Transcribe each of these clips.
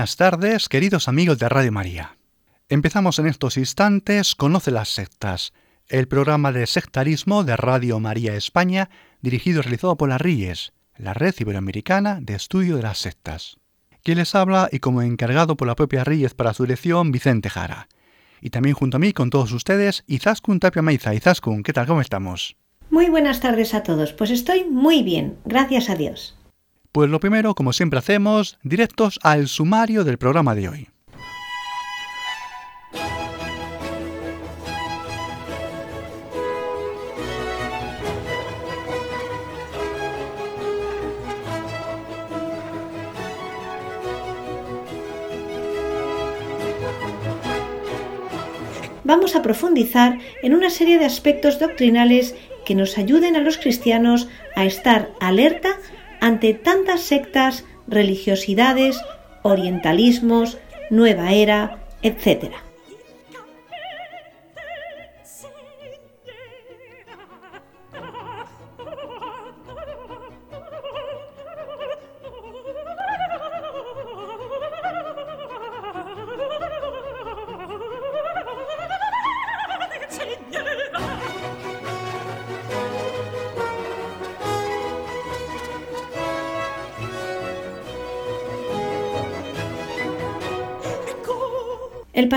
Buenas tardes, queridos amigos de Radio María. Empezamos en estos instantes Conoce las sectas, el programa de sectarismo de Radio María España, dirigido y realizado por la RIES, la Red Iberoamericana de Estudio de las Sectas. Quien les habla y como encargado por la propia RIES para su elección, Vicente Jara. Y también junto a mí, con todos ustedes, Izaskun Tapia Maiza. Izaskun, ¿qué tal? ¿Cómo estamos? Muy buenas tardes a todos. Pues estoy muy bien, gracias a Dios. Pues lo primero, como siempre hacemos, directos al sumario del programa de hoy. Vamos a profundizar en una serie de aspectos doctrinales que nos ayuden a los cristianos a estar alerta ante tantas sectas, religiosidades, orientalismos, nueva era, etc.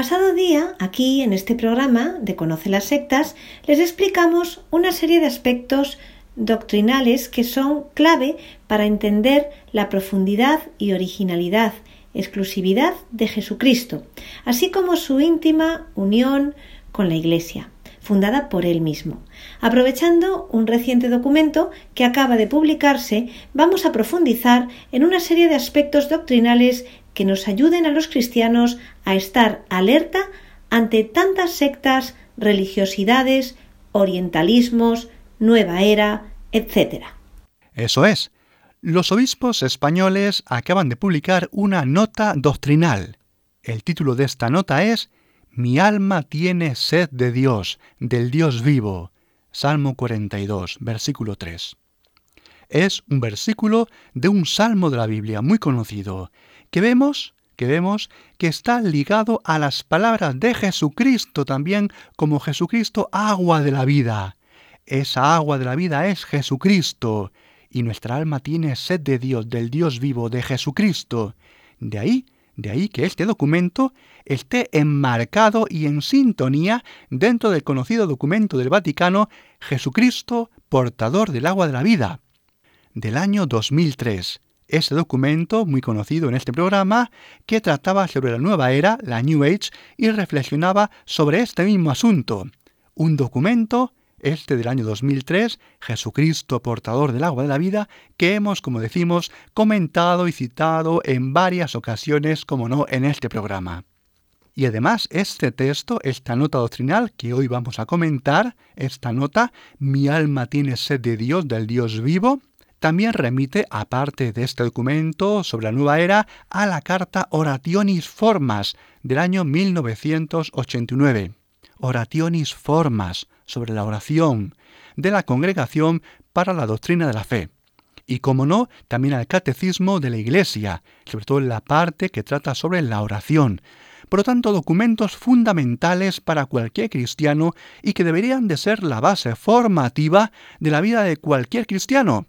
pasado día, aquí en este programa de Conoce las sectas, les explicamos una serie de aspectos doctrinales que son clave para entender la profundidad y originalidad, exclusividad de Jesucristo, así como su íntima unión con la Iglesia, fundada por él mismo. Aprovechando un reciente documento que acaba de publicarse, vamos a profundizar en una serie de aspectos doctrinales que nos ayuden a los cristianos a estar alerta ante tantas sectas, religiosidades, orientalismos, nueva era, etc. Eso es. Los obispos españoles acaban de publicar una nota doctrinal. El título de esta nota es Mi alma tiene sed de Dios, del Dios vivo. Salmo 42, versículo 3. Es un versículo de un salmo de la Biblia muy conocido, que vemos que vemos que está ligado a las palabras de Jesucristo también como Jesucristo agua de la vida. Esa agua de la vida es Jesucristo y nuestra alma tiene sed de Dios, del Dios vivo, de Jesucristo. De ahí, de ahí que este documento esté enmarcado y en sintonía dentro del conocido documento del Vaticano Jesucristo, portador del agua de la vida, del año 2003 ese documento, muy conocido en este programa, que trataba sobre la nueva era, la New Age, y reflexionaba sobre este mismo asunto. Un documento, este del año 2003, Jesucristo, portador del agua de la vida, que hemos, como decimos, comentado y citado en varias ocasiones, como no, en este programa. Y además, este texto, esta nota doctrinal que hoy vamos a comentar, esta nota, Mi alma tiene sed de Dios, del Dios vivo, también remite, aparte de este documento sobre la nueva era, a la carta Orationis Formas del año 1989. Orationis Formas sobre la oración de la Congregación para la Doctrina de la Fe. Y como no, también al Catecismo de la Iglesia, sobre todo en la parte que trata sobre la oración. Por lo tanto, documentos fundamentales para cualquier cristiano y que deberían de ser la base formativa de la vida de cualquier cristiano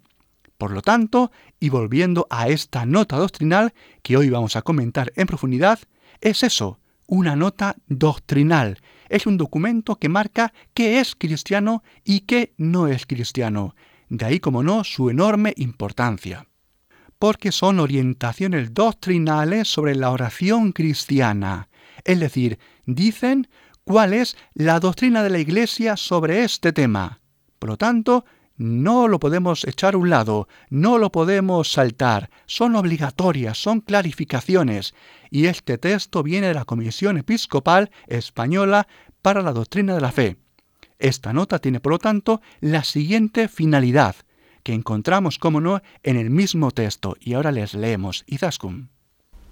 por lo tanto, y volviendo a esta nota doctrinal que hoy vamos a comentar en profundidad, es eso, una nota doctrinal. Es un documento que marca qué es cristiano y qué no es cristiano. De ahí, como no, su enorme importancia. Porque son orientaciones doctrinales sobre la oración cristiana. Es decir, dicen cuál es la doctrina de la Iglesia sobre este tema. Por lo tanto, no lo podemos echar a un lado, no lo podemos saltar, son obligatorias, son clarificaciones, y este texto viene de la Comisión Episcopal Española para la Doctrina de la Fe. Esta nota tiene, por lo tanto, la siguiente finalidad, que encontramos, como no, en el mismo texto, y ahora les leemos. Izaskun.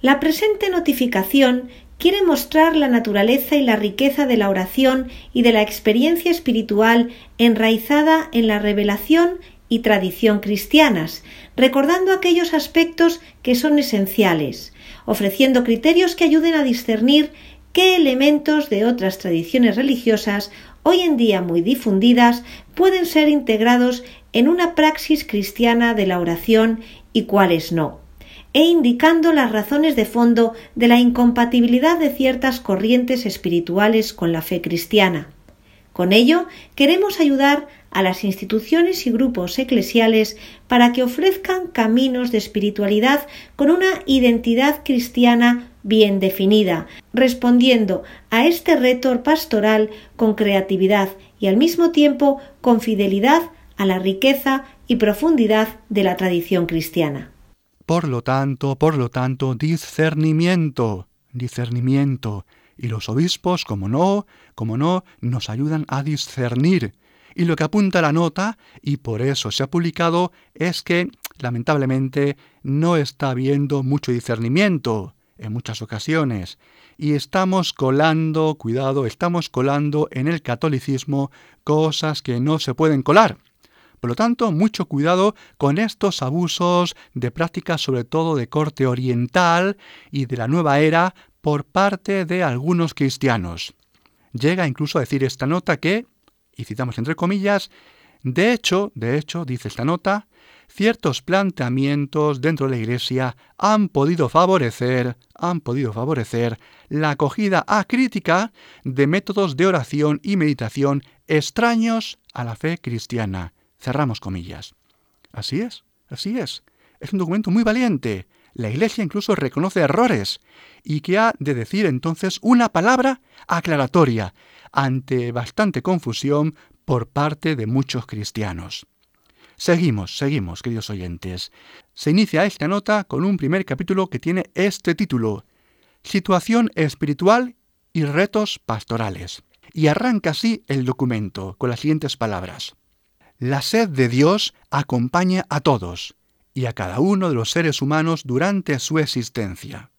La presente notificación quiere mostrar la naturaleza y la riqueza de la oración y de la experiencia espiritual enraizada en la revelación y tradición cristianas, recordando aquellos aspectos que son esenciales, ofreciendo criterios que ayuden a discernir qué elementos de otras tradiciones religiosas, hoy en día muy difundidas, pueden ser integrados en una praxis cristiana de la oración y cuáles no e indicando las razones de fondo de la incompatibilidad de ciertas corrientes espirituales con la fe cristiana. Con ello, queremos ayudar a las instituciones y grupos eclesiales para que ofrezcan caminos de espiritualidad con una identidad cristiana bien definida, respondiendo a este reto pastoral con creatividad y al mismo tiempo con fidelidad a la riqueza y profundidad de la tradición cristiana. Por lo tanto, por lo tanto, discernimiento, discernimiento. Y los obispos, como no, como no, nos ayudan a discernir. Y lo que apunta la nota, y por eso se ha publicado, es que, lamentablemente, no está habiendo mucho discernimiento en muchas ocasiones. Y estamos colando, cuidado, estamos colando en el catolicismo cosas que no se pueden colar. Por lo tanto, mucho cuidado con estos abusos de prácticas sobre todo de corte oriental y de la nueva era por parte de algunos cristianos. Llega incluso a decir esta nota que, y citamos entre comillas, de hecho, de hecho, dice esta nota, ciertos planteamientos dentro de la Iglesia han podido favorecer, han podido favorecer la acogida a crítica de métodos de oración y meditación extraños a la fe cristiana. Cerramos comillas. Así es, así es. Es un documento muy valiente. La Iglesia incluso reconoce errores y que ha de decir entonces una palabra aclaratoria ante bastante confusión por parte de muchos cristianos. Seguimos, seguimos, queridos oyentes. Se inicia esta nota con un primer capítulo que tiene este título, Situación espiritual y retos pastorales. Y arranca así el documento con las siguientes palabras. La sed de Dios acompaña a todos y a cada uno de los seres humanos durante su existencia.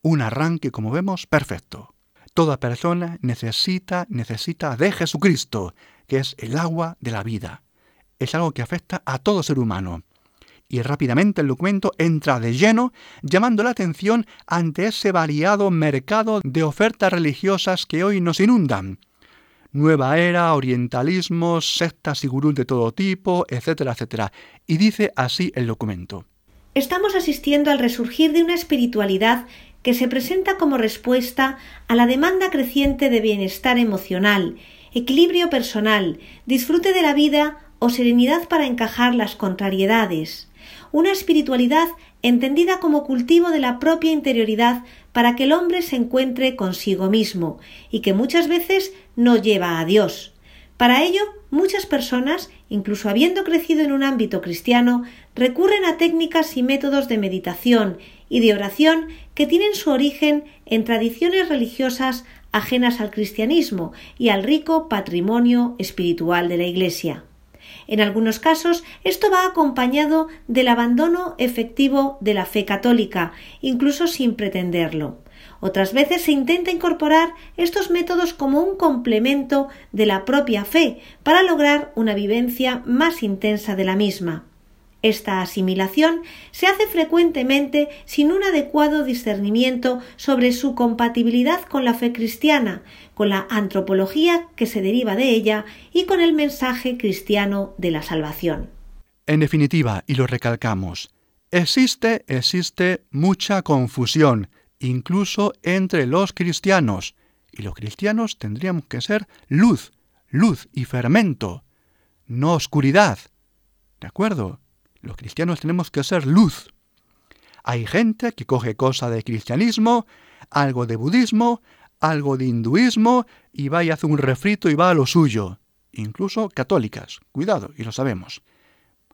Un arranque, como vemos, perfecto. Toda persona necesita, necesita de Jesucristo, que es el agua de la vida. Es algo que afecta a todo ser humano. Y rápidamente el documento entra de lleno, llamando la atención ante ese variado mercado de ofertas religiosas que hoy nos inundan nueva era, orientalismo, sectas y gurús de todo tipo, etcétera, etcétera. Y dice así el documento. Estamos asistiendo al resurgir de una espiritualidad que se presenta como respuesta a la demanda creciente de bienestar emocional, equilibrio personal, disfrute de la vida o serenidad para encajar las contrariedades. Una espiritualidad entendida como cultivo de la propia interioridad para que el hombre se encuentre consigo mismo y que muchas veces no lleva a Dios. Para ello, muchas personas, incluso habiendo crecido en un ámbito cristiano, recurren a técnicas y métodos de meditación y de oración que tienen su origen en tradiciones religiosas ajenas al cristianismo y al rico patrimonio espiritual de la Iglesia. En algunos casos esto va acompañado del abandono efectivo de la fe católica, incluso sin pretenderlo. Otras veces se intenta incorporar estos métodos como un complemento de la propia fe para lograr una vivencia más intensa de la misma. Esta asimilación se hace frecuentemente sin un adecuado discernimiento sobre su compatibilidad con la fe cristiana, con la antropología que se deriva de ella y con el mensaje cristiano de la salvación. En definitiva, y lo recalcamos, existe, existe mucha confusión, incluso entre los cristianos, y los cristianos tendríamos que ser luz, luz y fermento, no oscuridad. ¿De acuerdo? Los cristianos tenemos que ser luz. Hay gente que coge cosa de cristianismo, algo de budismo, algo de hinduismo y va y hace un refrito y va a lo suyo. incluso católicas. Cuidado, y lo sabemos.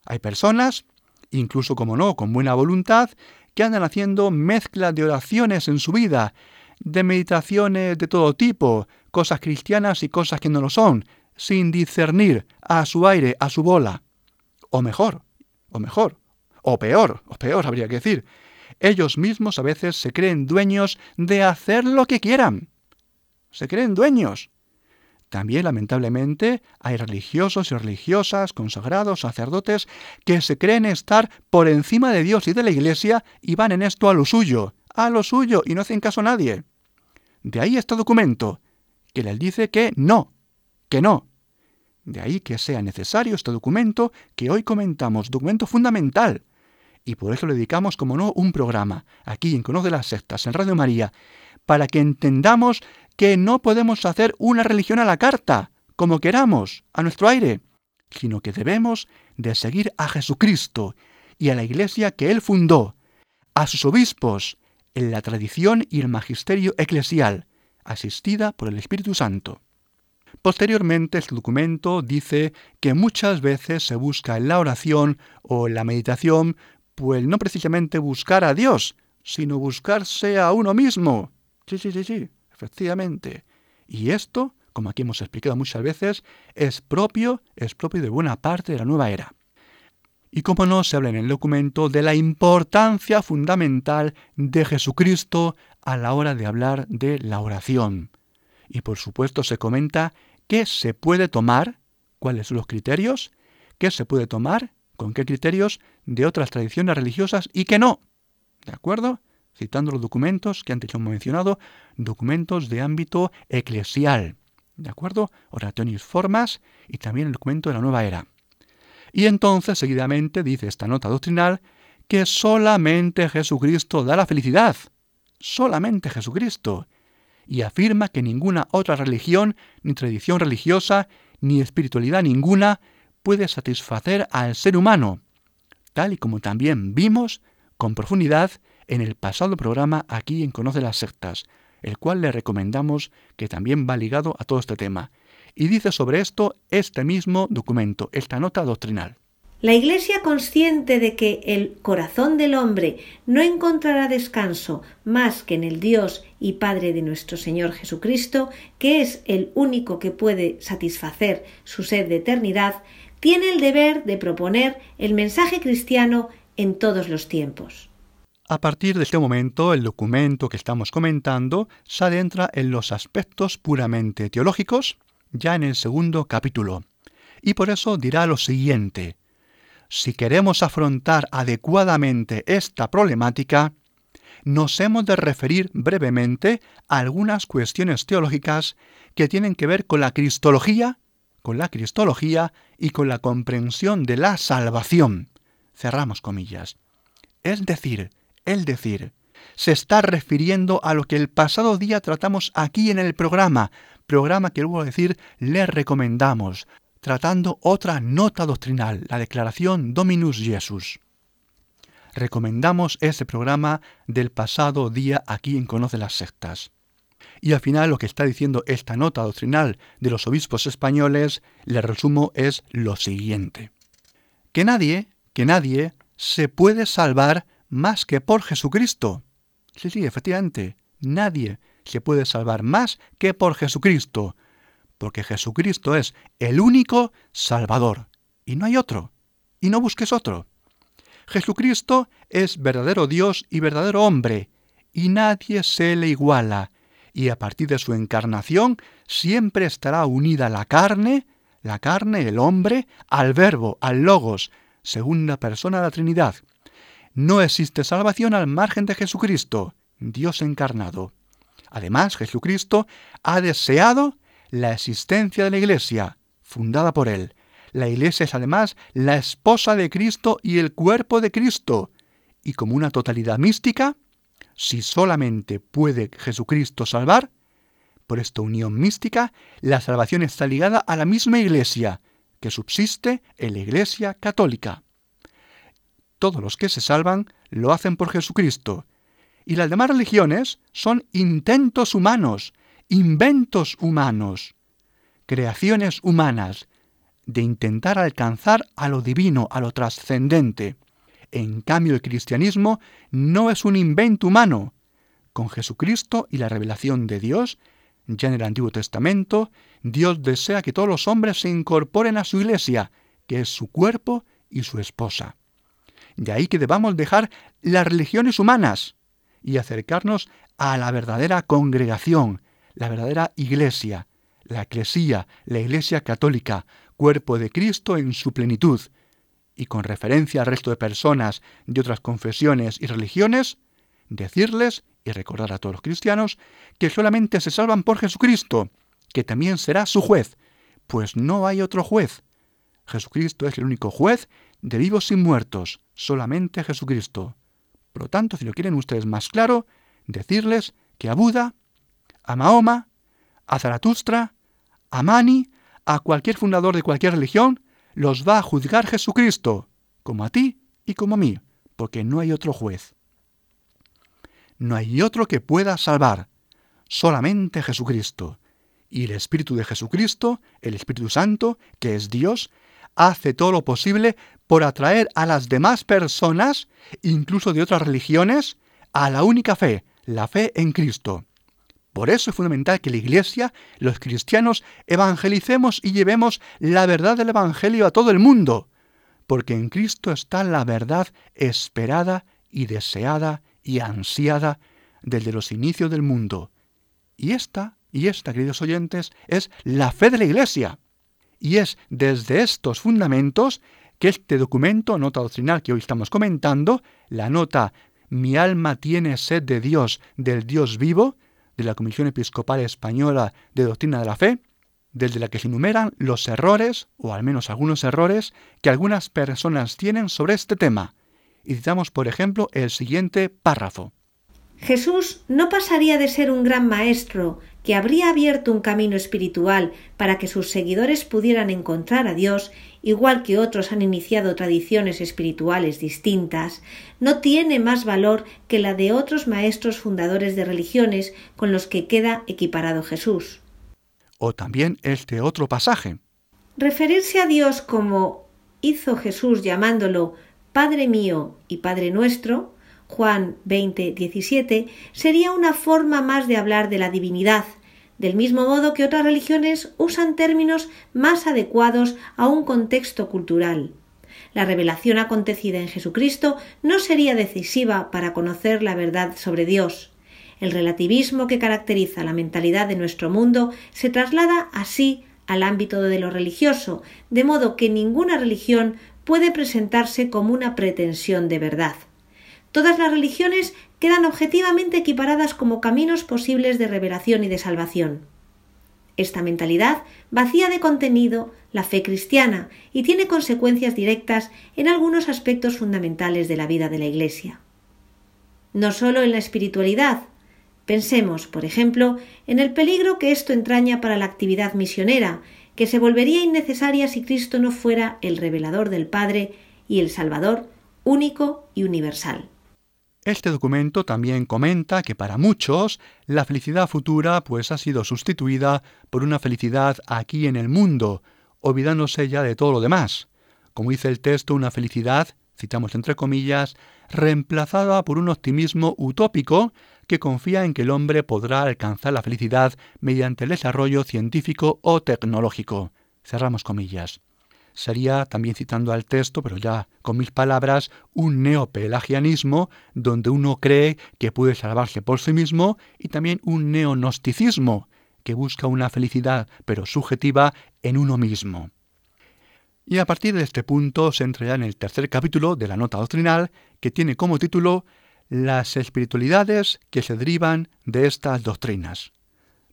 Hay personas, incluso como no, con buena voluntad, que andan haciendo mezcla de oraciones en su vida, de meditaciones de todo tipo, cosas cristianas y cosas que no lo son, sin discernir a su aire, a su bola. O mejor, o mejor, o peor, o peor habría que decir. Ellos mismos a veces se creen dueños de hacer lo que quieran. Se creen dueños. También, lamentablemente, hay religiosos y religiosas, consagrados, sacerdotes, que se creen estar por encima de Dios y de la Iglesia y van en esto a lo suyo, a lo suyo, y no hacen caso a nadie. De ahí este documento, que les dice que no, que no. De ahí que sea necesario este documento que hoy comentamos, documento fundamental. Y por eso le dedicamos, como no, un programa, aquí en Conoce las Sectas, en Radio María, para que entendamos que no podemos hacer una religión a la carta, como queramos, a nuestro aire, sino que debemos de seguir a Jesucristo y a la iglesia que Él fundó, a sus obispos, en la tradición y el magisterio eclesial, asistida por el Espíritu Santo. Posteriormente, este documento dice que muchas veces se busca en la oración o en la meditación, pues no precisamente buscar a Dios, sino buscarse a uno mismo. Sí, sí, sí, sí, efectivamente. Y esto, como aquí hemos explicado muchas veces, es propio, es propio de buena parte de la nueva era. Y como no, se habla en el documento de la importancia fundamental de Jesucristo a la hora de hablar de la oración. Y por supuesto se comenta qué se puede tomar, cuáles son los criterios, qué se puede tomar, con qué criterios de otras tradiciones religiosas y qué no. ¿De acuerdo? Citando los documentos que antes hemos mencionado, documentos de ámbito eclesial. ¿De acuerdo? Orationis formas y también el documento de la nueva era. Y entonces, seguidamente, dice esta nota doctrinal, que solamente Jesucristo da la felicidad. Solamente Jesucristo. Y afirma que ninguna otra religión, ni tradición religiosa, ni espiritualidad ninguna puede satisfacer al ser humano, tal y como también vimos con profundidad en el pasado programa aquí en Conoce las Sectas, el cual le recomendamos que también va ligado a todo este tema. Y dice sobre esto este mismo documento, esta nota doctrinal. La Iglesia, consciente de que el corazón del hombre no encontrará descanso más que en el Dios y Padre de nuestro Señor Jesucristo, que es el único que puede satisfacer su sed de eternidad, tiene el deber de proponer el mensaje cristiano en todos los tiempos. A partir de este momento, el documento que estamos comentando se adentra en los aspectos puramente teológicos, ya en el segundo capítulo. Y por eso dirá lo siguiente. Si queremos afrontar adecuadamente esta problemática, nos hemos de referir brevemente a algunas cuestiones teológicas que tienen que ver con la cristología, con la cristología y con la comprensión de la salvación. Cerramos comillas. Es decir, el decir, se está refiriendo a lo que el pasado día tratamos aquí en el programa, programa que luego decir le recomendamos, tratando otra nota doctrinal, la declaración Dominus Jesus. Recomendamos ese programa del pasado día aquí en Conoce las Sectas. Y al final lo que está diciendo esta nota doctrinal de los obispos españoles, le resumo, es lo siguiente. Que nadie, que nadie se puede salvar más que por Jesucristo. Sí, sí, efectivamente, nadie se puede salvar más que por Jesucristo, porque Jesucristo es el único Salvador, y no hay otro, y no busques otro. Jesucristo es verdadero Dios y verdadero hombre, y nadie se le iguala, y a partir de su encarnación siempre estará unida la carne, la carne, el hombre, al verbo, al logos, segunda persona de la Trinidad. No existe salvación al margen de Jesucristo, Dios encarnado. Además, Jesucristo ha deseado la existencia de la Iglesia, fundada por Él. La Iglesia es además la esposa de Cristo y el cuerpo de Cristo. Y como una totalidad mística, si solamente puede Jesucristo salvar, por esta unión mística, la salvación está ligada a la misma Iglesia, que subsiste en la Iglesia católica. Todos los que se salvan lo hacen por Jesucristo, y las demás religiones son intentos humanos, inventos humanos, creaciones humanas, de intentar alcanzar a lo divino, a lo trascendente. En cambio, el cristianismo no es un invento humano. Con Jesucristo y la revelación de Dios, ya en el Antiguo Testamento, Dios desea que todos los hombres se incorporen a su iglesia, que es su cuerpo y su esposa. De ahí que debamos dejar las religiones humanas y acercarnos a la verdadera congregación, la verdadera iglesia, la eclesía, la iglesia católica, cuerpo de Cristo en su plenitud, y con referencia al resto de personas de otras confesiones y religiones, decirles y recordar a todos los cristianos que solamente se salvan por Jesucristo, que también será su juez, pues no hay otro juez. Jesucristo es el único juez de vivos y muertos, solamente Jesucristo. Por lo tanto, si lo quieren ustedes más claro, decirles que a Buda, a Mahoma, a Zaratustra, a Mani, a cualquier fundador de cualquier religión, los va a juzgar Jesucristo, como a ti y como a mí, porque no hay otro juez. No hay otro que pueda salvar, solamente Jesucristo. Y el Espíritu de Jesucristo, el Espíritu Santo, que es Dios, hace todo lo posible por atraer a las demás personas, incluso de otras religiones, a la única fe, la fe en Cristo. Por eso es fundamental que la Iglesia, los cristianos, evangelicemos y llevemos la verdad del Evangelio a todo el mundo, porque en Cristo está la verdad esperada y deseada y ansiada desde los inicios del mundo. Y esta, y esta, queridos oyentes, es la fe de la Iglesia. Y es desde estos fundamentos que este documento, nota doctrinal que hoy estamos comentando, la nota Mi alma tiene sed de Dios, del Dios vivo, de la Comisión Episcopal Española de Doctrina de la Fe, desde la que se enumeran los errores, o al menos algunos errores, que algunas personas tienen sobre este tema. Y citamos, por ejemplo, el siguiente párrafo. Jesús no pasaría de ser un gran maestro que habría abierto un camino espiritual para que sus seguidores pudieran encontrar a Dios, igual que otros han iniciado tradiciones espirituales distintas, no tiene más valor que la de otros maestros fundadores de religiones con los que queda equiparado Jesús. O también este otro pasaje. Referirse a Dios como hizo Jesús llamándolo Padre mío y Padre nuestro, Juan 20, 17, sería una forma más de hablar de la divinidad, del mismo modo que otras religiones usan términos más adecuados a un contexto cultural. La revelación acontecida en Jesucristo no sería decisiva para conocer la verdad sobre Dios. El relativismo que caracteriza la mentalidad de nuestro mundo se traslada así al ámbito de lo religioso, de modo que ninguna religión puede presentarse como una pretensión de verdad. Todas las religiones quedan objetivamente equiparadas como caminos posibles de revelación y de salvación. Esta mentalidad vacía de contenido la fe cristiana y tiene consecuencias directas en algunos aspectos fundamentales de la vida de la Iglesia. No solo en la espiritualidad, pensemos, por ejemplo, en el peligro que esto entraña para la actividad misionera, que se volvería innecesaria si Cristo no fuera el revelador del Padre y el Salvador único y universal. Este documento también comenta que para muchos la felicidad futura pues ha sido sustituida por una felicidad aquí en el mundo, olvidándose ya de todo lo demás. Como dice el texto, una felicidad, citamos entre comillas, reemplazada por un optimismo utópico que confía en que el hombre podrá alcanzar la felicidad mediante el desarrollo científico o tecnológico. Cerramos comillas sería, también citando al texto, pero ya con mis palabras, un neopelagianismo donde uno cree que puede salvarse por sí mismo y también un neonosticismo que busca una felicidad, pero subjetiva, en uno mismo. Y a partir de este punto se entra ya en el tercer capítulo de la nota doctrinal, que tiene como título Las espiritualidades que se derivan de estas doctrinas.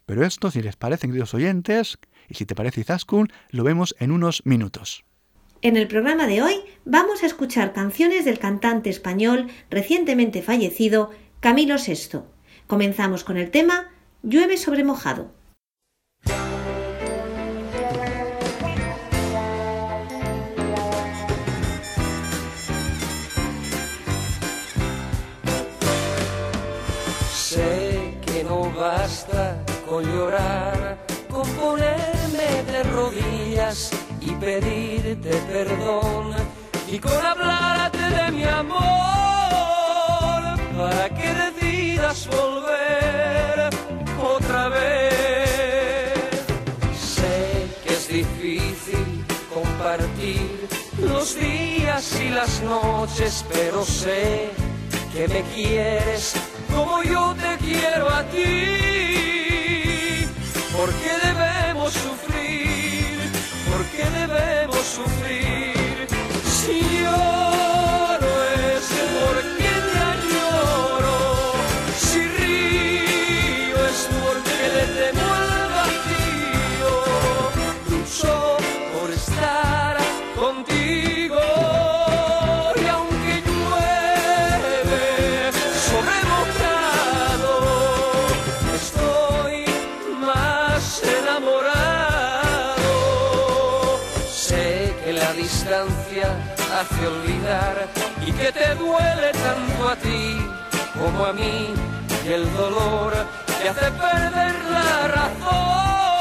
Pero esto, si les parecen, queridos oyentes, y si te parece Izaskun, lo vemos en unos minutos. En el programa de hoy vamos a escuchar canciones del cantante español recientemente fallecido Camilo VI. Comenzamos con el tema Llueve sobre mojado. Sé que no basta con llorar y pedirte perdón y con hablarte de mi amor para que decidas volver otra vez. Sé que es difícil compartir los días y las noches, pero sé que me quieres como yo te quiero a ti. ¿Por qué debemos sufrir? ¿Por qué debemos sufrir? Si lloro distancia hace olvidar y que te duele tanto a ti como a mí y el dolor te hace perder la razón.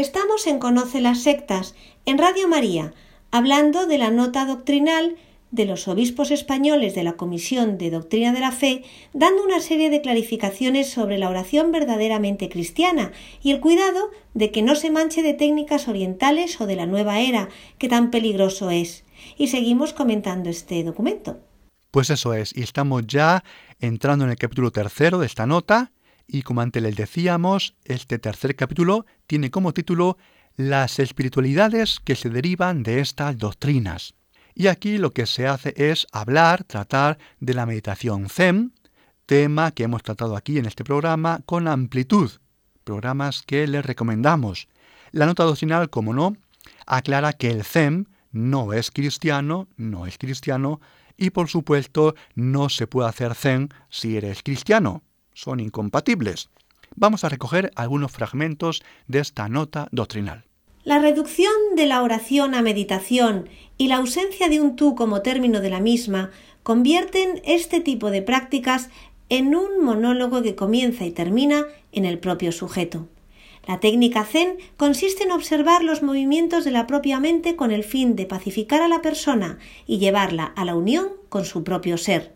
Estamos en Conoce las Sectas, en Radio María, hablando de la nota doctrinal de los obispos españoles de la Comisión de Doctrina de la Fe, dando una serie de clarificaciones sobre la oración verdaderamente cristiana y el cuidado de que no se manche de técnicas orientales o de la nueva era, que tan peligroso es. Y seguimos comentando este documento. Pues eso es, y estamos ya entrando en el capítulo tercero de esta nota, y como antes les decíamos, este tercer capítulo tiene como título Las espiritualidades que se derivan de estas doctrinas. Y aquí lo que se hace es hablar, tratar de la meditación Zen, tema que hemos tratado aquí en este programa con amplitud, programas que les recomendamos. La nota doctrinal, como no, aclara que el Zen no es cristiano, no es cristiano, y por supuesto no se puede hacer Zen si eres cristiano. Son incompatibles. Vamos a recoger algunos fragmentos de esta nota doctrinal. La reducción de la oración a meditación y la ausencia de un tú como término de la misma convierten este tipo de prácticas en un monólogo que comienza y termina en el propio sujeto. La técnica Zen consiste en observar los movimientos de la propia mente con el fin de pacificar a la persona y llevarla a la unión con su propio ser.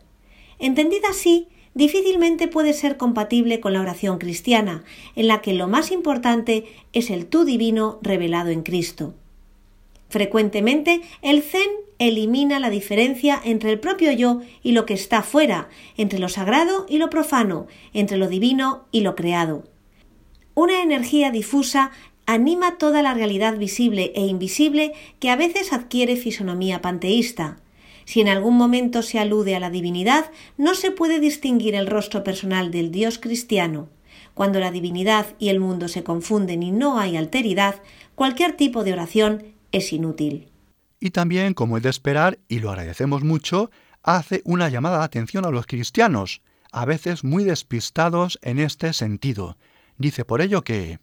Entendida así, difícilmente puede ser compatible con la oración cristiana, en la que lo más importante es el tú divino revelado en Cristo. Frecuentemente, el Zen elimina la diferencia entre el propio yo y lo que está fuera, entre lo sagrado y lo profano, entre lo divino y lo creado. Una energía difusa anima toda la realidad visible e invisible que a veces adquiere fisonomía panteísta. Si en algún momento se alude a la divinidad, no se puede distinguir el rostro personal del Dios cristiano. Cuando la divinidad y el mundo se confunden y no hay alteridad, cualquier tipo de oración es inútil. Y también, como es de esperar, y lo agradecemos mucho, hace una llamada de atención a los cristianos, a veces muy despistados en este sentido. Dice por ello que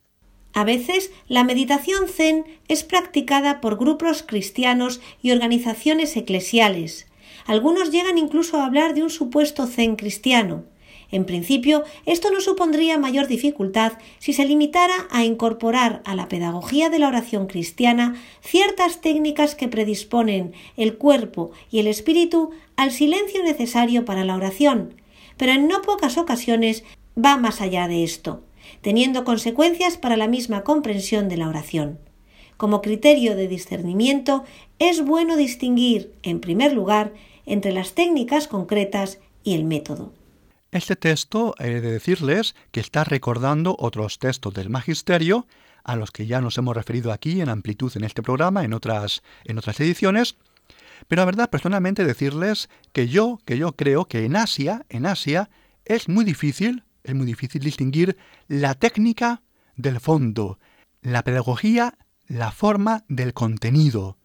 A veces la meditación zen es practicada por grupos cristianos y organizaciones eclesiales. Algunos llegan incluso a hablar de un supuesto zen cristiano. En principio, esto no supondría mayor dificultad si se limitara a incorporar a la pedagogía de la oración cristiana ciertas técnicas que predisponen el cuerpo y el espíritu al silencio necesario para la oración, pero en no pocas ocasiones va más allá de esto, teniendo consecuencias para la misma comprensión de la oración. Como criterio de discernimiento, es bueno distinguir, en primer lugar, entre las técnicas concretas y el método. Este texto, he de decirles que está recordando otros textos del Magisterio, a los que ya nos hemos referido aquí en amplitud en este programa, en otras, en otras ediciones, pero la verdad, personalmente decirles que yo, que yo creo que en Asia, en Asia, es muy difícil, es muy difícil distinguir la técnica del fondo, la pedagogía, la forma del contenido.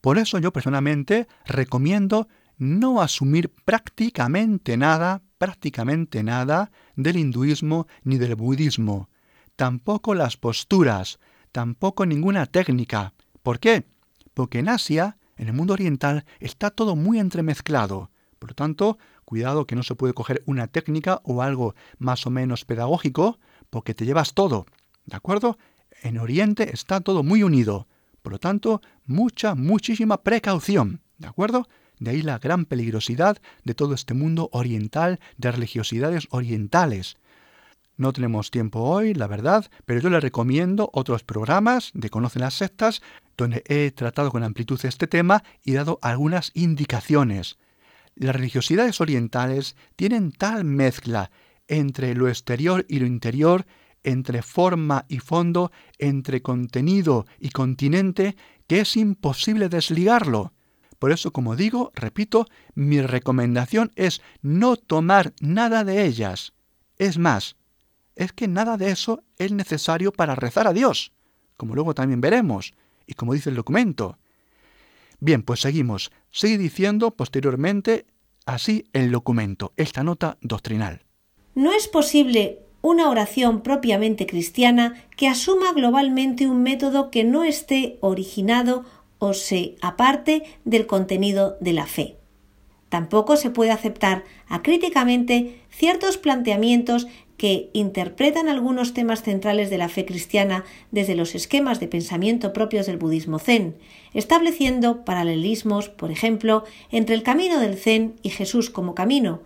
Por eso yo personalmente recomiendo no asumir prácticamente nada, prácticamente nada del hinduismo ni del budismo, tampoco las posturas, tampoco ninguna técnica. ¿Por qué? Porque en Asia, en el mundo oriental, está todo muy entremezclado. Por lo tanto, cuidado que no se puede coger una técnica o algo más o menos pedagógico, porque te llevas todo. ¿De acuerdo? En Oriente está todo muy unido. Por lo tanto, mucha, muchísima precaución. ¿De acuerdo? De ahí la gran peligrosidad de todo este mundo oriental, de religiosidades orientales. No tenemos tiempo hoy, la verdad, pero yo le recomiendo otros programas de Conocen las sectas, donde he tratado con amplitud este tema y dado algunas indicaciones. Las religiosidades orientales tienen tal mezcla entre lo exterior y lo interior, entre forma y fondo, entre contenido y continente, que es imposible desligarlo. Por eso, como digo, repito, mi recomendación es no tomar nada de ellas. Es más, es que nada de eso es necesario para rezar a Dios, como luego también veremos, y como dice el documento. Bien, pues seguimos. Sigue diciendo posteriormente así el documento, esta nota doctrinal. No es posible una oración propiamente cristiana que asuma globalmente un método que no esté originado o se aparte del contenido de la fe. Tampoco se puede aceptar acríticamente ciertos planteamientos que interpretan algunos temas centrales de la fe cristiana desde los esquemas de pensamiento propios del budismo zen, estableciendo paralelismos, por ejemplo, entre el camino del zen y Jesús como camino,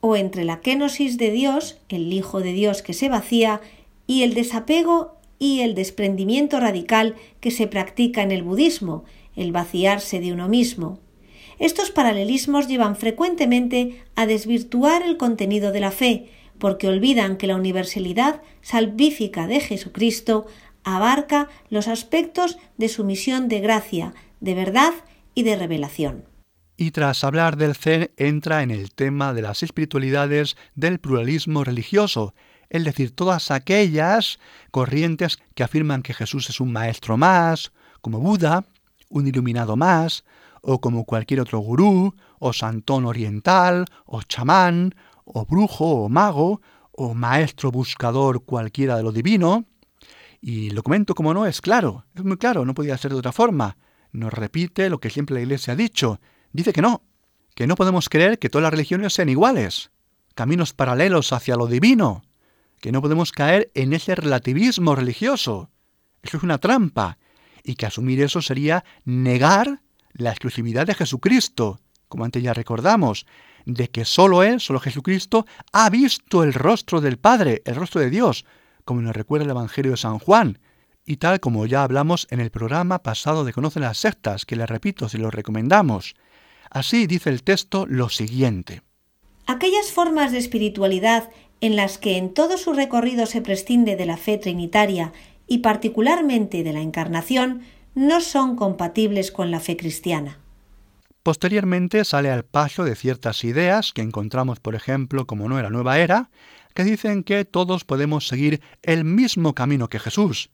o entre la kenosis de Dios, el Hijo de Dios que se vacía, y el desapego y el desprendimiento radical que se practica en el budismo, el vaciarse de uno mismo. Estos paralelismos llevan frecuentemente a desvirtuar el contenido de la fe, porque olvidan que la universalidad salvífica de Jesucristo abarca los aspectos de su misión de gracia, de verdad y de revelación. Y tras hablar del Zen entra en el tema de las espiritualidades del pluralismo religioso, es decir, todas aquellas corrientes que afirman que Jesús es un maestro más, como Buda, un iluminado más, o como cualquier otro gurú, o santón oriental, o chamán, o brujo, o mago, o maestro buscador cualquiera de lo divino. Y lo comento como no, es claro, es muy claro, no podía ser de otra forma. Nos repite lo que siempre la Iglesia ha dicho. Dice que no, que no podemos creer que todas las religiones sean iguales, caminos paralelos hacia lo divino, que no podemos caer en ese relativismo religioso. Eso es una trampa, y que asumir eso sería negar la exclusividad de Jesucristo, como antes ya recordamos, de que solo Él, solo Jesucristo, ha visto el rostro del Padre, el rostro de Dios, como nos recuerda el Evangelio de San Juan, y tal como ya hablamos en el programa pasado de Conocen las sectas, que les repito, si lo recomendamos. Así dice el texto lo siguiente. Aquellas formas de espiritualidad en las que en todo su recorrido se prescinde de la fe trinitaria y particularmente de la encarnación, no son compatibles con la fe cristiana. Posteriormente sale al paso de ciertas ideas que encontramos, por ejemplo, como no era nueva era, que dicen que todos podemos seguir el mismo camino que Jesús,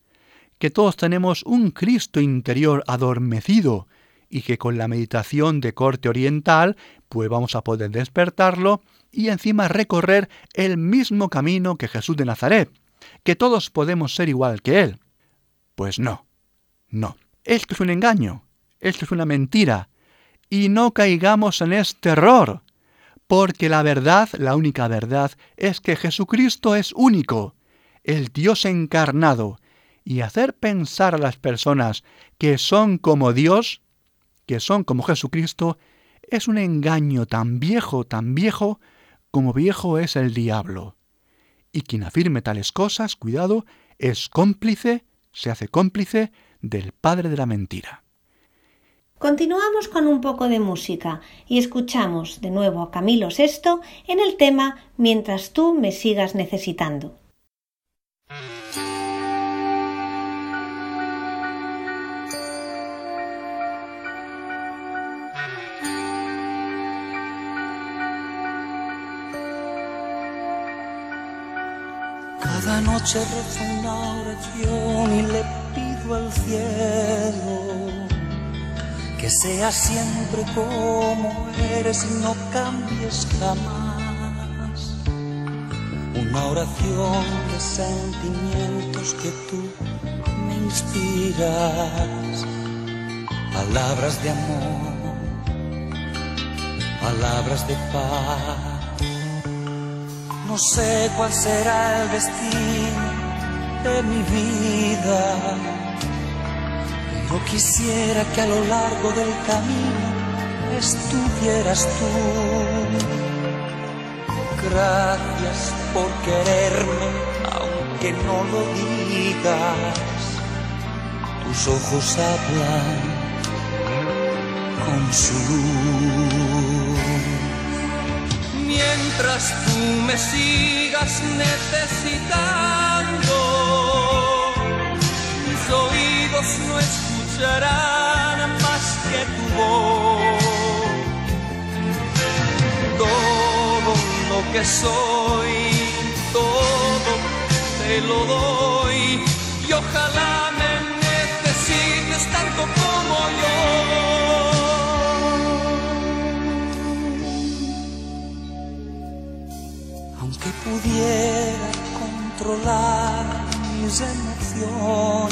que todos tenemos un Cristo interior adormecido y que con la meditación de corte oriental pues vamos a poder despertarlo y encima recorrer el mismo camino que Jesús de Nazaret, que todos podemos ser igual que Él. Pues no, no, esto es un engaño, esto es una mentira, y no caigamos en este error, Porque la verdad, la única verdad, es que Jesucristo es único, el Dios encarnado, y hacer pensar a las personas que son como Dios, que son como Jesucristo, es un engaño tan viejo, tan viejo, como viejo es el diablo. Y quien afirme tales cosas, cuidado, es cómplice, se hace cómplice del padre de la mentira. Continuamos con un poco de música y escuchamos de nuevo a Camilo VI en el tema Mientras tú me sigas necesitando. Cada noche rezo una oración y le pido al cielo que seas siempre como eres y no cambies jamás. Una oración de sentimientos que tú me inspiras, palabras de amor, palabras de paz no sé cuál será el destino de mi vida, pero quisiera que a lo largo del camino estuvieras tú. Gracias por quererme, aunque no lo digas. Tus ojos hablan con su luz mientras tú me sigas necesitando. Mis oídos no escucharán más que tu voz. Todo lo que soy, todo te lo doy y ojalá me necesites tanto como yo. Pudiera controlar mis emociones,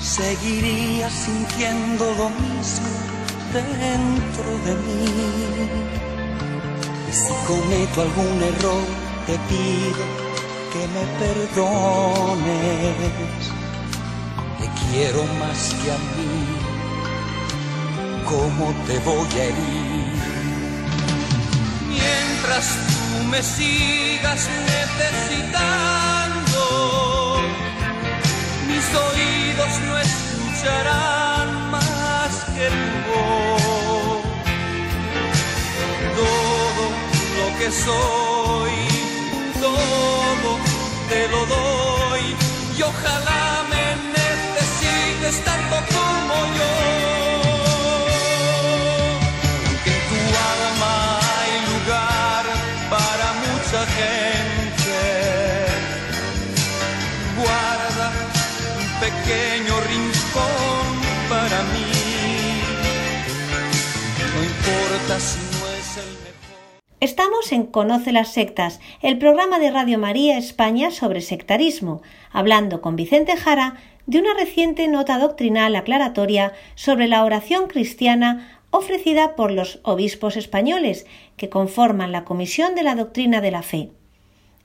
seguiría sintiendo lo mismo dentro de mí. Si cometo algún error, te pido que me perdones. Te quiero más que a mí, ¿cómo te voy a herir? mientras me sigas necesitando. Mis oídos no escucharán más que tu voz. Todo lo que soy, todo te lo doy y ojalá me necesites tanto como yo. Estamos en Conoce las sectas, el programa de Radio María España sobre sectarismo, hablando con Vicente Jara de una reciente nota doctrinal aclaratoria sobre la oración cristiana ofrecida por los obispos españoles que conforman la Comisión de la Doctrina de la Fe.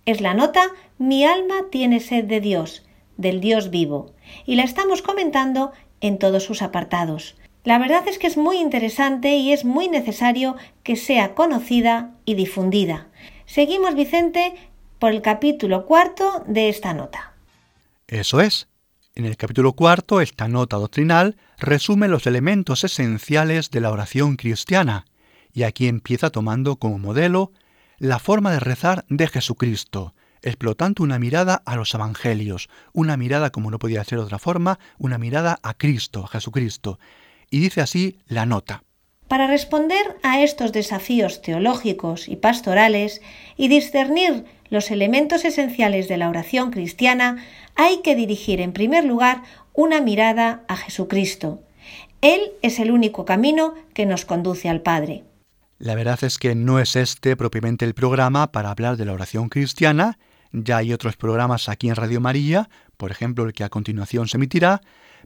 Es la nota Mi alma tiene sed de Dios, del Dios vivo, y la estamos comentando en todos sus apartados. La verdad es que es muy interesante y es muy necesario que sea conocida y difundida. Seguimos, Vicente, por el capítulo cuarto de esta nota. Eso es. En el capítulo cuarto, esta nota doctrinal resume los elementos esenciales de la oración cristiana, y aquí empieza tomando como modelo la forma de rezar de Jesucristo, explotando una mirada a los evangelios, una mirada como no podía ser de otra forma, una mirada a Cristo, a Jesucristo. Y dice así la nota. Para responder a estos desafíos teológicos y pastorales y discernir los elementos esenciales de la oración cristiana, hay que dirigir en primer lugar una mirada a Jesucristo. Él es el único camino que nos conduce al Padre. La verdad es que no es este propiamente el programa para hablar de la oración cristiana, ya hay otros programas aquí en Radio María, por ejemplo el que a continuación se emitirá,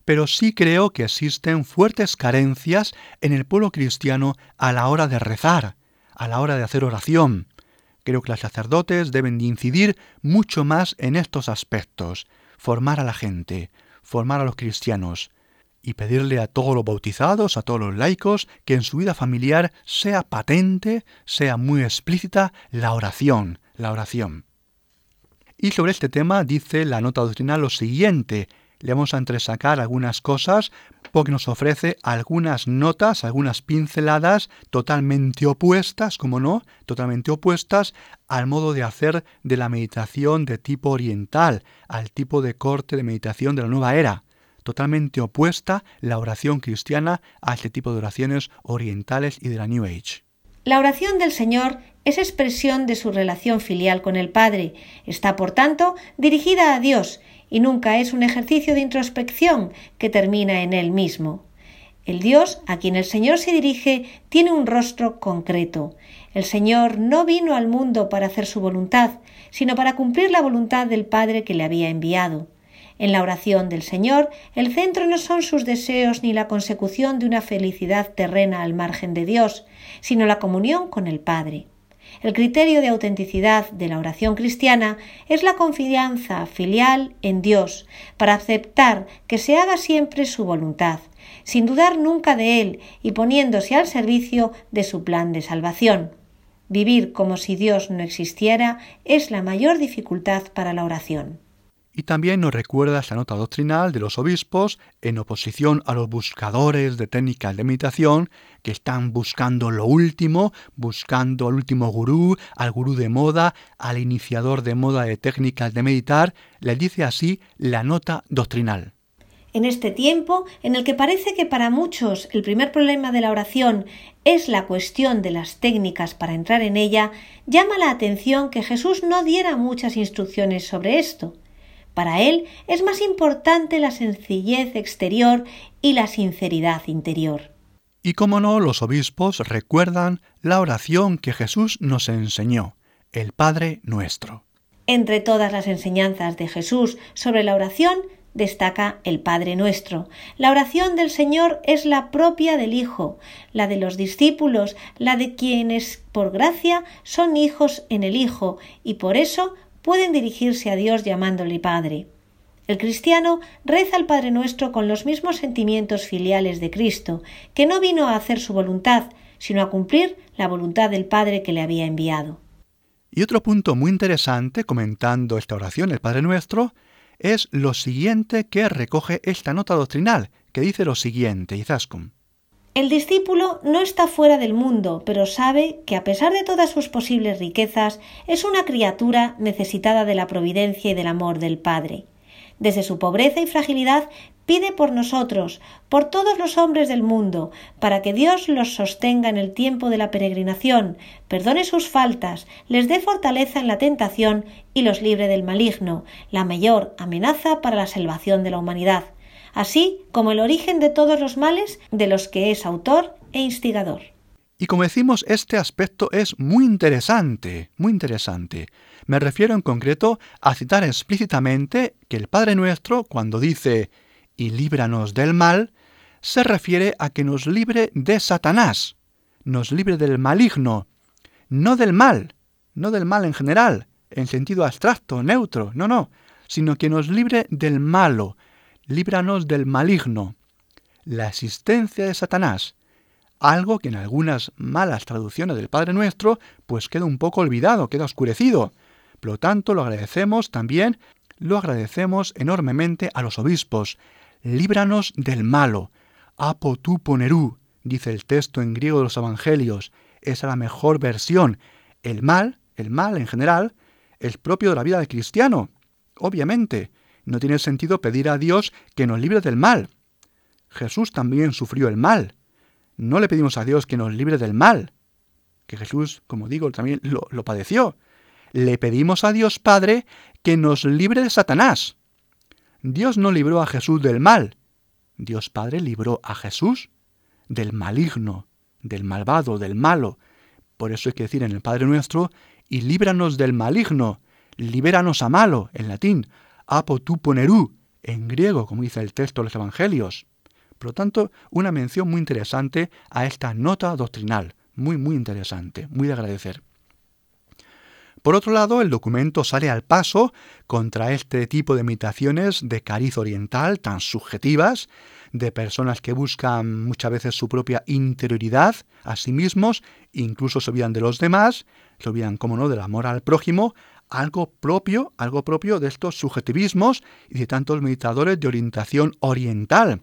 pero sí creo que existen fuertes carencias en el pueblo cristiano a la hora de rezar, a la hora de hacer oración. Creo que los sacerdotes deben de incidir mucho más en estos aspectos, formar a la gente, formar a los cristianos, y pedirle a todos los bautizados, a todos los laicos, que en su vida familiar sea patente, sea muy explícita la oración, la oración. Y sobre este tema dice la nota doctrinal lo siguiente, le vamos a entresacar algunas cosas porque nos ofrece algunas notas, algunas pinceladas totalmente opuestas, como no, totalmente opuestas al modo de hacer de la meditación de tipo oriental, al tipo de corte de meditación de la nueva era. Totalmente opuesta la oración cristiana a este tipo de oraciones orientales y de la New Age. La oración del Señor es expresión de su relación filial con el Padre. Está, por tanto, dirigida a Dios y nunca es un ejercicio de introspección que termina en él mismo. El Dios a quien el Señor se dirige tiene un rostro concreto. El Señor no vino al mundo para hacer su voluntad, sino para cumplir la voluntad del Padre que le había enviado. En la oración del Señor, el centro no son sus deseos ni la consecución de una felicidad terrena al margen de Dios, sino la comunión con el Padre. El criterio de autenticidad de la oración cristiana es la confianza filial en Dios, para aceptar que se haga siempre su voluntad, sin dudar nunca de Él y poniéndose al servicio de su plan de salvación. Vivir como si Dios no existiera es la mayor dificultad para la oración. Y también nos recuerda esta nota doctrinal de los obispos en oposición a los buscadores de técnicas de meditación que están buscando lo último, buscando al último gurú, al gurú de moda, al iniciador de moda de técnicas de meditar, le dice así la nota doctrinal. En este tiempo, en el que parece que para muchos el primer problema de la oración es la cuestión de las técnicas para entrar en ella, llama la atención que Jesús no diera muchas instrucciones sobre esto. Para él es más importante la sencillez exterior y la sinceridad interior. Y como no, los obispos recuerdan la oración que Jesús nos enseñó, el Padre nuestro. Entre todas las enseñanzas de Jesús sobre la oración destaca el Padre nuestro. La oración del Señor es la propia del Hijo, la de los discípulos, la de quienes por gracia son hijos en el Hijo y por eso pueden dirigirse a Dios llamándole Padre. El cristiano reza al Padre Nuestro con los mismos sentimientos filiales de Cristo, que no vino a hacer su voluntad, sino a cumplir la voluntad del Padre que le había enviado. Y otro punto muy interesante, comentando esta oración, el Padre Nuestro, es lo siguiente que recoge esta nota doctrinal, que dice lo siguiente, Izaskun. El discípulo no está fuera del mundo, pero sabe que a pesar de todas sus posibles riquezas, es una criatura necesitada de la providencia y del amor del Padre. Desde su pobreza y fragilidad pide por nosotros, por todos los hombres del mundo, para que Dios los sostenga en el tiempo de la peregrinación, perdone sus faltas, les dé fortaleza en la tentación y los libre del maligno, la mayor amenaza para la salvación de la humanidad así como el origen de todos los males de los que es autor e instigador. Y como decimos, este aspecto es muy interesante, muy interesante. Me refiero en concreto a citar explícitamente que el Padre Nuestro, cuando dice y líbranos del mal, se refiere a que nos libre de Satanás, nos libre del maligno, no del mal, no del mal en general, en sentido abstracto, neutro, no, no, sino que nos libre del malo, líbranos del maligno, la existencia de Satanás, algo que en algunas malas traducciones del Padre Nuestro pues queda un poco olvidado, queda oscurecido. Por lo tanto, lo agradecemos también, lo agradecemos enormemente a los obispos. Líbranos del malo. Apo tu ponerú, dice el texto en griego de los Evangelios. Esa es la mejor versión. El mal, el mal en general, es propio de la vida del cristiano, obviamente. No tiene sentido pedir a Dios que nos libre del mal. Jesús también sufrió el mal. No le pedimos a Dios que nos libre del mal, que Jesús, como digo, también lo, padeció. Le pedimos a Dios Padre que nos libre de Satanás. Dios no libró a Jesús del mal. Dios Padre libró a Jesús del maligno, del malvado, del malo. Por eso hay que decir en el Padre nuestro, y líbranos del maligno, libéranos a malo, en latín, apo tu ponerú, en griego, como dice el texto de los Evangelios. Por lo tanto, una mención muy interesante a esta nota doctrinal, Muy, muy interesante, muy de agradecer. Por otro lado, el documento sale al paso contra este tipo de imitaciones de cariz oriental tan subjetivas, de personas que buscan muchas veces su propia interioridad a sí mismos, incluso se olvidan de los demás, se olvidan, como no, del amor al prójimo, algo propio, algo propio de estos subjetivismos y de tantos meditadores de orientación oriental,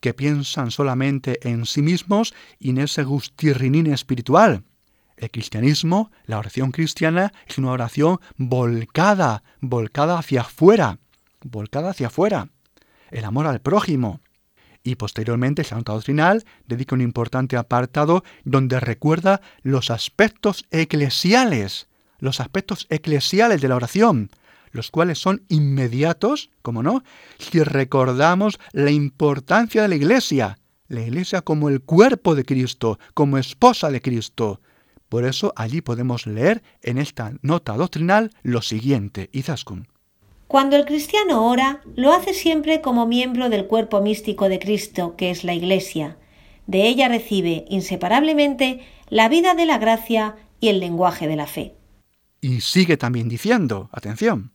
que piensan solamente en sí mismos y en ese gustirrinín espiritual. El cristianismo, la oración cristiana, es una oración volcada, volcada hacia afuera, volcada hacia afuera. El amor al prójimo. Y posteriormente, Santa Doctrinal dedica un importante apartado donde recuerda los aspectos eclesiales, los aspectos eclesiales de la oración, los cuales son inmediatos, como no, si recordamos la importancia de la Iglesia, la Iglesia como el cuerpo de Cristo, como esposa de Cristo. Por eso allí podemos leer en esta nota doctrinal lo siguiente, Izaskun. Cuando el cristiano ora, lo hace siempre como miembro del cuerpo místico de Cristo, que es la Iglesia. De ella recibe inseparablemente la vida de la gracia y el lenguaje de la fe. Y sigue también diciendo, atención,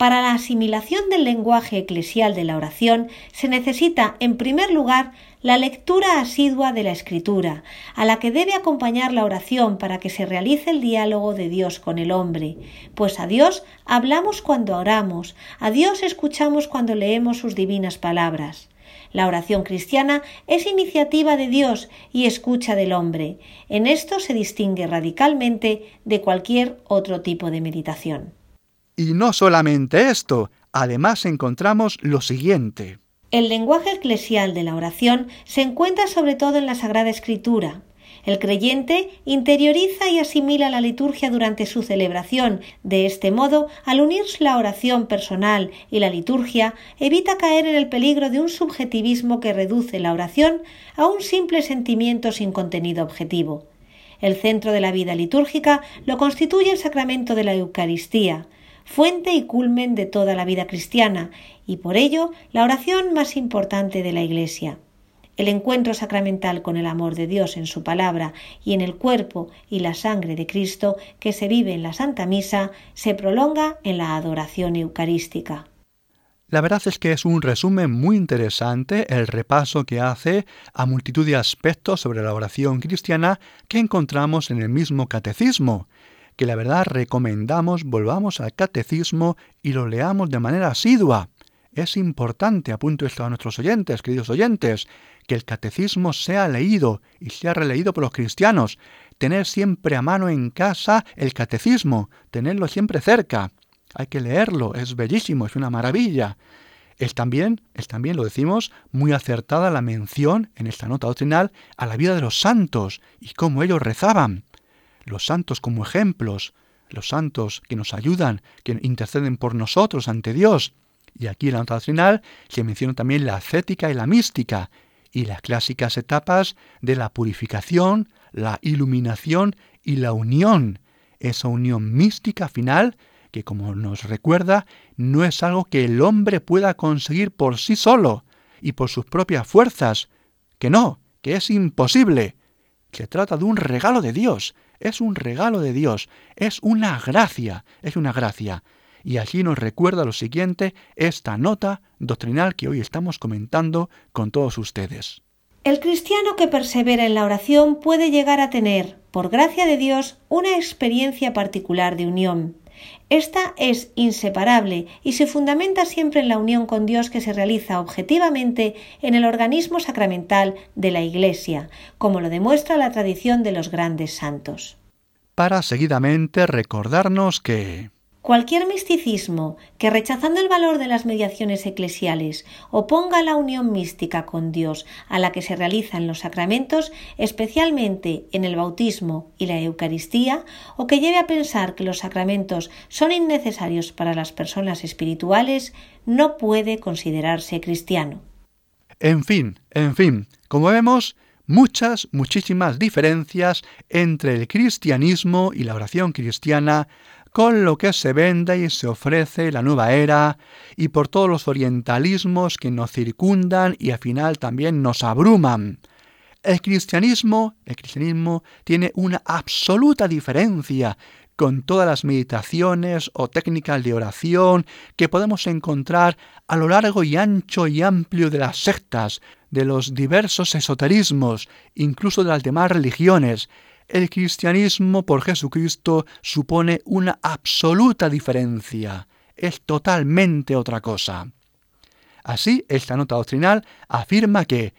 para la asimilación del lenguaje eclesial de la oración se necesita, en primer lugar, la lectura asidua de la Escritura, a la que debe acompañar la oración para que se realice el diálogo de Dios con el hombre, pues a Dios hablamos cuando oramos, a Dios escuchamos cuando leemos sus divinas palabras. La oración cristiana es iniciativa de Dios y escucha del hombre. En esto se distingue radicalmente de cualquier otro tipo de meditación. Y no solamente esto, además encontramos lo siguiente. El lenguaje eclesial de la oración se encuentra sobre todo en la Sagrada Escritura. El creyente interioriza y asimila la liturgia durante su celebración. De este modo, al unir la oración personal y la liturgia, evita caer en el peligro de un subjetivismo que reduce la oración a un simple sentimiento sin contenido objetivo. El centro de la vida litúrgica lo constituye el sacramento de la Eucaristía, fuente y culmen de toda la vida cristiana, y por ello la oración más importante de la Iglesia. El encuentro sacramental con el amor de Dios en su palabra y en el cuerpo y la sangre de Cristo que se vive en la Santa Misa se prolonga en la adoración eucarística. La verdad es que es un resumen muy interesante el repaso que hace a multitud de aspectos sobre la oración cristiana que encontramos en el mismo catecismo, que la verdad recomendamos volvamos al catecismo y lo leamos de manera asidua. Es importante, apunto esto a nuestros oyentes, queridos oyentes, que el catecismo sea leído y sea releído por los cristianos, tener siempre a mano en casa el catecismo, tenerlo siempre cerca. Hay que leerlo, es bellísimo, es una maravilla. Es también, es también, lo decimos, muy acertada la mención en esta nota doctrinal a la vida de los santos y cómo ellos rezaban los santos como ejemplos, los santos que nos ayudan, que interceden por nosotros ante Dios. Y aquí en la nota final se menciona también la ascética y la mística, y las clásicas etapas de la purificación, la iluminación y la unión, esa unión mística final que, como nos recuerda, no es algo que el hombre pueda conseguir por sí solo y por sus propias fuerzas, que no, que es imposible. Se trata de un regalo de Dios, es un regalo de Dios, es una gracia, es una gracia. Y allí nos recuerda lo siguiente esta nota doctrinal que hoy estamos comentando con todos ustedes. El cristiano que persevera en la oración puede llegar a tener, por gracia de Dios, una experiencia particular de unión. Esta es inseparable y se fundamenta siempre en la unión con Dios que se realiza objetivamente en el organismo sacramental de la Iglesia, como lo demuestra la tradición de los grandes santos. Para seguidamente recordarnos que Cualquier misticismo que, rechazando el valor de las mediaciones eclesiales, oponga la unión mística con Dios a la que se realiza en los sacramentos, especialmente en el bautismo y la Eucaristía, o que lleve a pensar que los sacramentos son innecesarios para las personas espirituales, no puede considerarse cristiano. En fin, en fin, como vemos, muchas, muchísimas diferencias entre el cristianismo y la oración cristiana con lo que se vende y se ofrece la nueva era y por todos los orientalismos que nos circundan y al final también nos abruman. El cristianismo, el cristianismo tiene una absoluta diferencia con todas las meditaciones o técnicas de oración que podemos encontrar a lo largo y ancho y amplio de las sectas, de los diversos esoterismos, incluso de las demás religiones. El cristianismo por Jesucristo supone una absoluta diferencia, es totalmente otra cosa. Así, esta nota doctrinal afirma que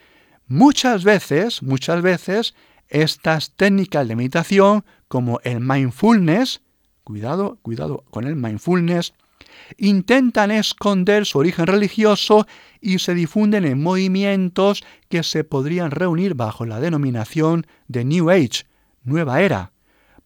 muchas veces, muchas veces, estas técnicas de meditación, como el mindfulness, cuidado, cuidado con el mindfulness, intentan esconder su origen religioso y se difunden en movimientos que se podrían reunir bajo la denominación de New Age, nueva era,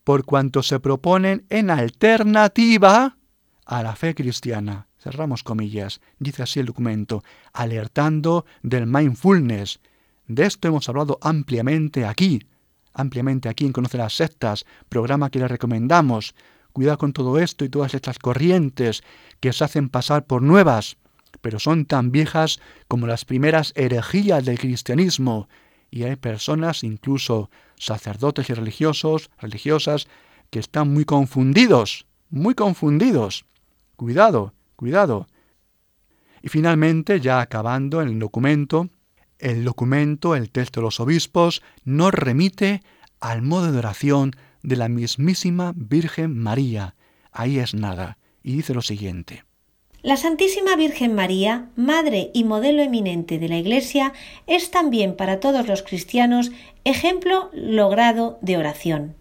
por cuanto se proponen en alternativa a la fe cristiana. Cerramos comillas, dice así el documento, alertando del mindfulness. De esto hemos hablado ampliamente aquí, ampliamente aquí en Conoce las Sectas, programa que le recomendamos. Cuidado con todo esto y todas estas corrientes que se hacen pasar por nuevas, pero son tan viejas como las primeras herejías del cristianismo. Y hay personas, incluso sacerdotes y religiosos, religiosas, que están muy confundidos, muy confundidos. Cuidado, cuidado. Y finalmente, ya acabando el documento, el documento, el texto de los obispos, nos remite al modo de oración de la mismísima Virgen María. Ahí es nada. Y dice lo siguiente. La Santísima Virgen María, Madre y modelo eminente de la Iglesia, es también para todos los cristianos ejemplo logrado de oración.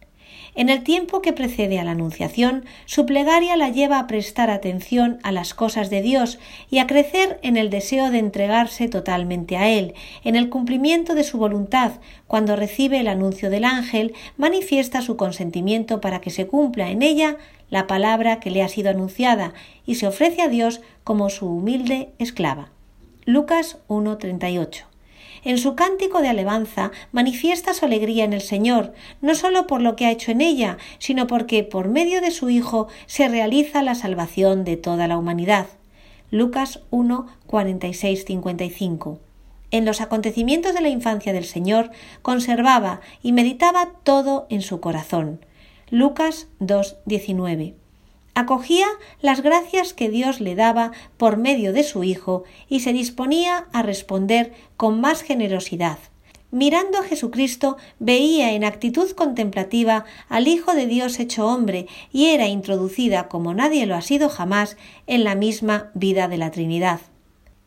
En el tiempo que precede a la Anunciación, su plegaria la lleva a prestar atención a las cosas de Dios y a crecer en el deseo de entregarse totalmente a Él, en el cumplimiento de su voluntad. Cuando recibe el anuncio del ángel, manifiesta su consentimiento para que se cumpla en ella la palabra que le ha sido anunciada y se ofrece a Dios como su humilde esclava. Lucas 1:38 en su cántico de alabanza manifiesta su alegría en el Señor, no sólo por lo que ha hecho en ella, sino porque por medio de su Hijo se realiza la salvación de toda la humanidad. Lucas 1, 46, 55. En los acontecimientos de la infancia del Señor conservaba y meditaba todo en su corazón. Lucas 2, 19 acogía las gracias que Dios le daba por medio de su Hijo y se disponía a responder con más generosidad. Mirando a Jesucristo, veía en actitud contemplativa al Hijo de Dios hecho hombre y era introducida como nadie lo ha sido jamás en la misma vida de la Trinidad.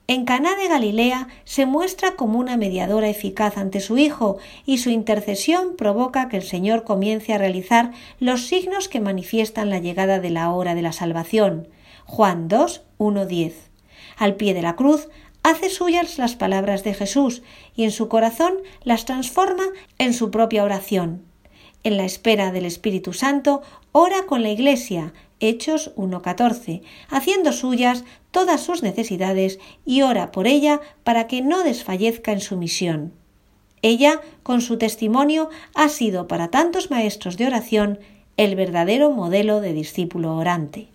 En Caná de Galilea se muestra como una mediadora eficaz ante su Hijo y su intercesión provoca que el Señor comience a realizar los signos que manifiestan la llegada de la hora de la salvación. Juan 2, 1, 10. Al pie de la cruz hace suyas las palabras de Jesús y en su corazón las transforma en su propia oración. En la espera del Espíritu Santo, ora con la Iglesia, Hechos 1.14, haciendo suyas todas sus necesidades y ora por ella para que no desfallezca en su misión. Ella, con su testimonio, ha sido para tantos maestros de oración el verdadero modelo de discípulo orante.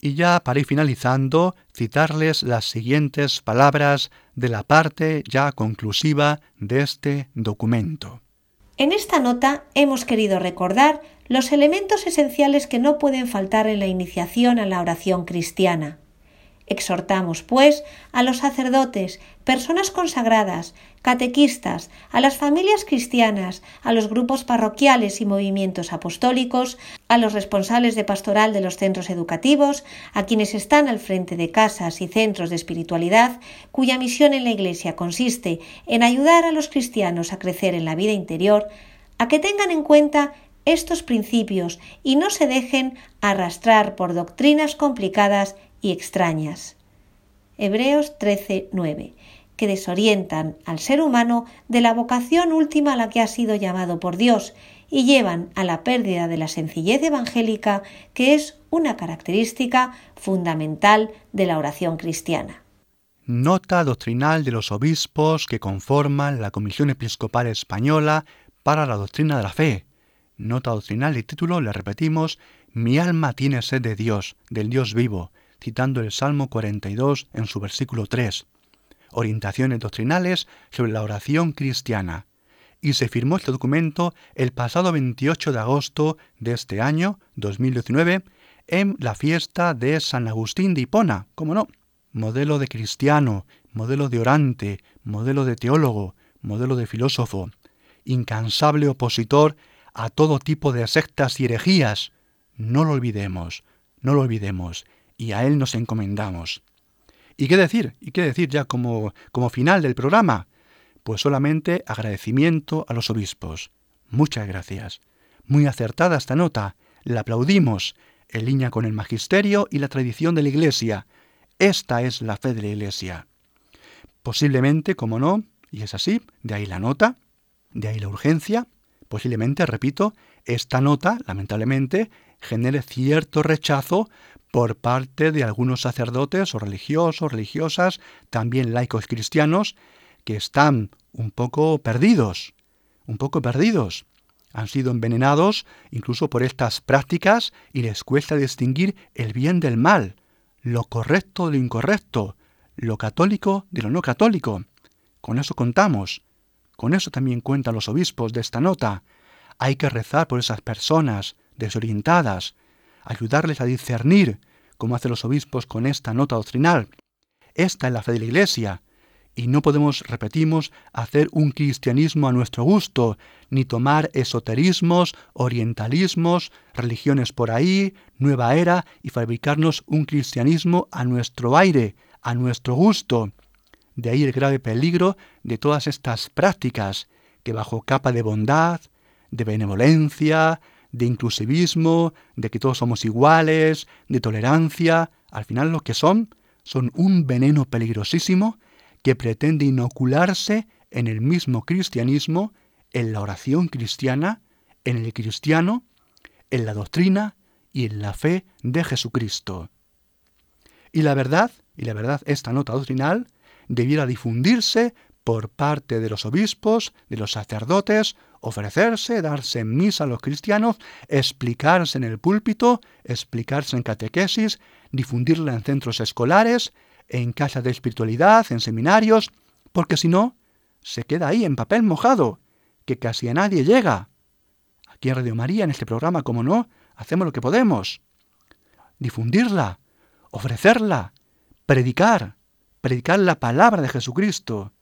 Y ya para ir finalizando, citarles las siguientes palabras de la parte ya conclusiva de este documento. En esta nota hemos querido recordar los elementos esenciales que no pueden faltar en la iniciación a la oración cristiana. Exhortamos, pues, a los sacerdotes, personas consagradas, catequistas, a las familias cristianas, a los grupos parroquiales y movimientos apostólicos, a los responsables de pastoral de los centros educativos, a quienes están al frente de casas y centros de espiritualidad, cuya misión en la Iglesia consiste en ayudar a los cristianos a crecer en la vida interior, a que tengan en cuenta estos principios y no se dejen arrastrar por doctrinas complicadas y extrañas. Hebreos 13:9 que desorientan al ser humano de la vocación última a la que ha sido llamado por Dios y llevan a la pérdida de la sencillez evangélica que es una característica fundamental de la oración cristiana. Nota doctrinal de los obispos que conforman la Comisión Episcopal Española para la Doctrina de la Fe, Nota doctrinal y título, le repetimos, Mi alma tiene sed de Dios, del Dios vivo, citando el Salmo 42 en su versículo 3. Orientaciones doctrinales sobre la oración cristiana. y se firmó este documento el pasado 28 de agosto de este año, 2019, en la fiesta de San Agustín de Hipona, como no, modelo de cristiano, modelo de orante, modelo de teólogo, modelo de filósofo, incansable opositor a todo tipo de sectas y herejías. No lo olvidemos, no lo olvidemos, y a él nos encomendamos. ¿Y qué decir? ¿Y qué decir ya como, como final del programa? Pues solamente agradecimiento a los obispos. Muchas gracias. Muy acertada esta nota. La aplaudimos, en línea con el magisterio y la tradición de la Iglesia. Esta es la fe de la Iglesia. Posiblemente, como no, y es así, de ahí la nota, de ahí la urgencia, posiblemente, repito, esta nota, lamentablemente, genere cierto rechazo por parte de algunos sacerdotes o religiosos, religiosas, también laicos cristianos, que están un poco perdidos, un poco perdidos. Han sido envenenados incluso por estas prácticas y les cuesta distinguir el bien del mal, lo correcto de lo incorrecto, lo católico de lo no católico. Con eso contamos. Con eso también cuentan los obispos de esta nota. Hay que rezar por esas personas desorientadas, ayudarles a discernir, como hacen los obispos con esta nota doctrinal. Esta es la fe de la Iglesia, y no podemos, repetimos, hacer un cristianismo a nuestro gusto, ni tomar esoterismos, orientalismos, religiones por ahí, nueva era, y fabricarnos un cristianismo a nuestro aire, a nuestro gusto. De ahí el grave peligro de todas estas prácticas que bajo capa de bondad, de benevolencia, de inclusivismo, de que todos somos iguales, de tolerancia, al final lo que son son un veneno peligrosísimo que pretende inocularse en el mismo cristianismo, en la oración cristiana, en el cristiano, en la doctrina y en la fe de Jesucristo. Y la verdad, y la verdad esta nota doctrinal, debiera difundirse por parte de los obispos, de los sacerdotes, ofrecerse, darse misa a los cristianos, explicarse en el púlpito, explicarse en catequesis, difundirla en centros escolares, en casas de espiritualidad, en seminarios, porque si no, se queda ahí en papel mojado, que casi a nadie llega. Aquí en Radio María, en este programa, como no, hacemos lo que podemos. Difundirla, ofrecerla, predicar, predicar la palabra de Jesucristo,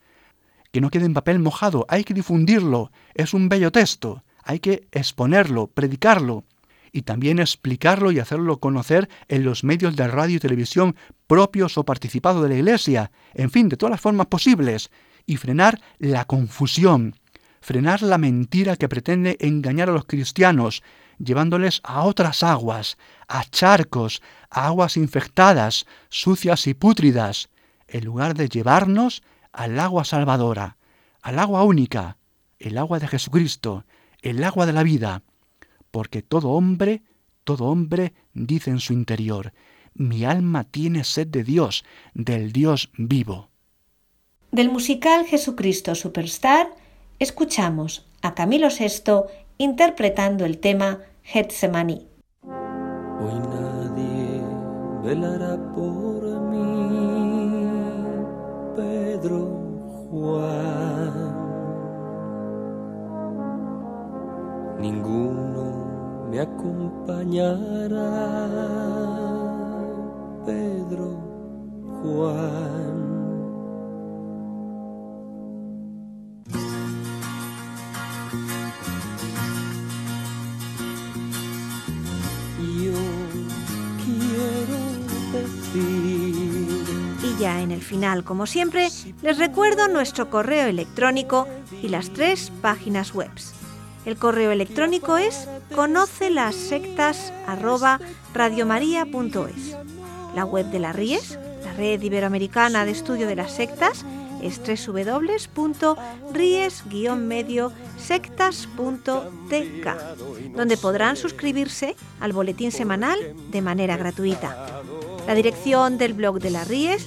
que no quede en papel mojado, hay que difundirlo, es un bello texto, hay que exponerlo, predicarlo y también explicarlo y hacerlo conocer en los medios de radio y televisión propios o participados de la Iglesia, en fin, de todas las formas posibles, y frenar la confusión, frenar la mentira que pretende engañar a los cristianos, llevándoles a otras aguas, a charcos, a aguas infectadas, sucias y pútridas, en lugar de llevarnos al agua salvadora, al agua única, el agua de Jesucristo, el agua de la vida, porque todo hombre, todo hombre dice en su interior, mi alma tiene sed de Dios, del Dios vivo. Del musical Jesucristo Superstar, escuchamos a Camilo VI interpretando el tema Getsemaní. Hoy nadie velará por Pedro Juan. Ninguno me acompañará, Pedro Juan. En el final, como siempre, les recuerdo nuestro correo electrónico y las tres páginas web. El correo electrónico es conoce las sectas La web de la RIES, la Red Iberoamericana de Estudio de las Sectas, es www.ries-sectas.tk, donde podrán suscribirse al boletín semanal de manera gratuita. La dirección del blog de la Ries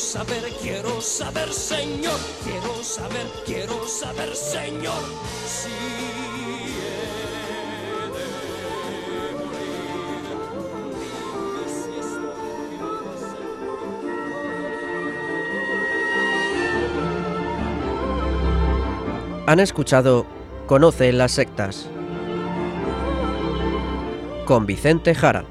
Saber, quiero saber, Señor, quiero saber, quiero saber, Señor, si Han escuchado Conoce las sectas con Vicente Jara.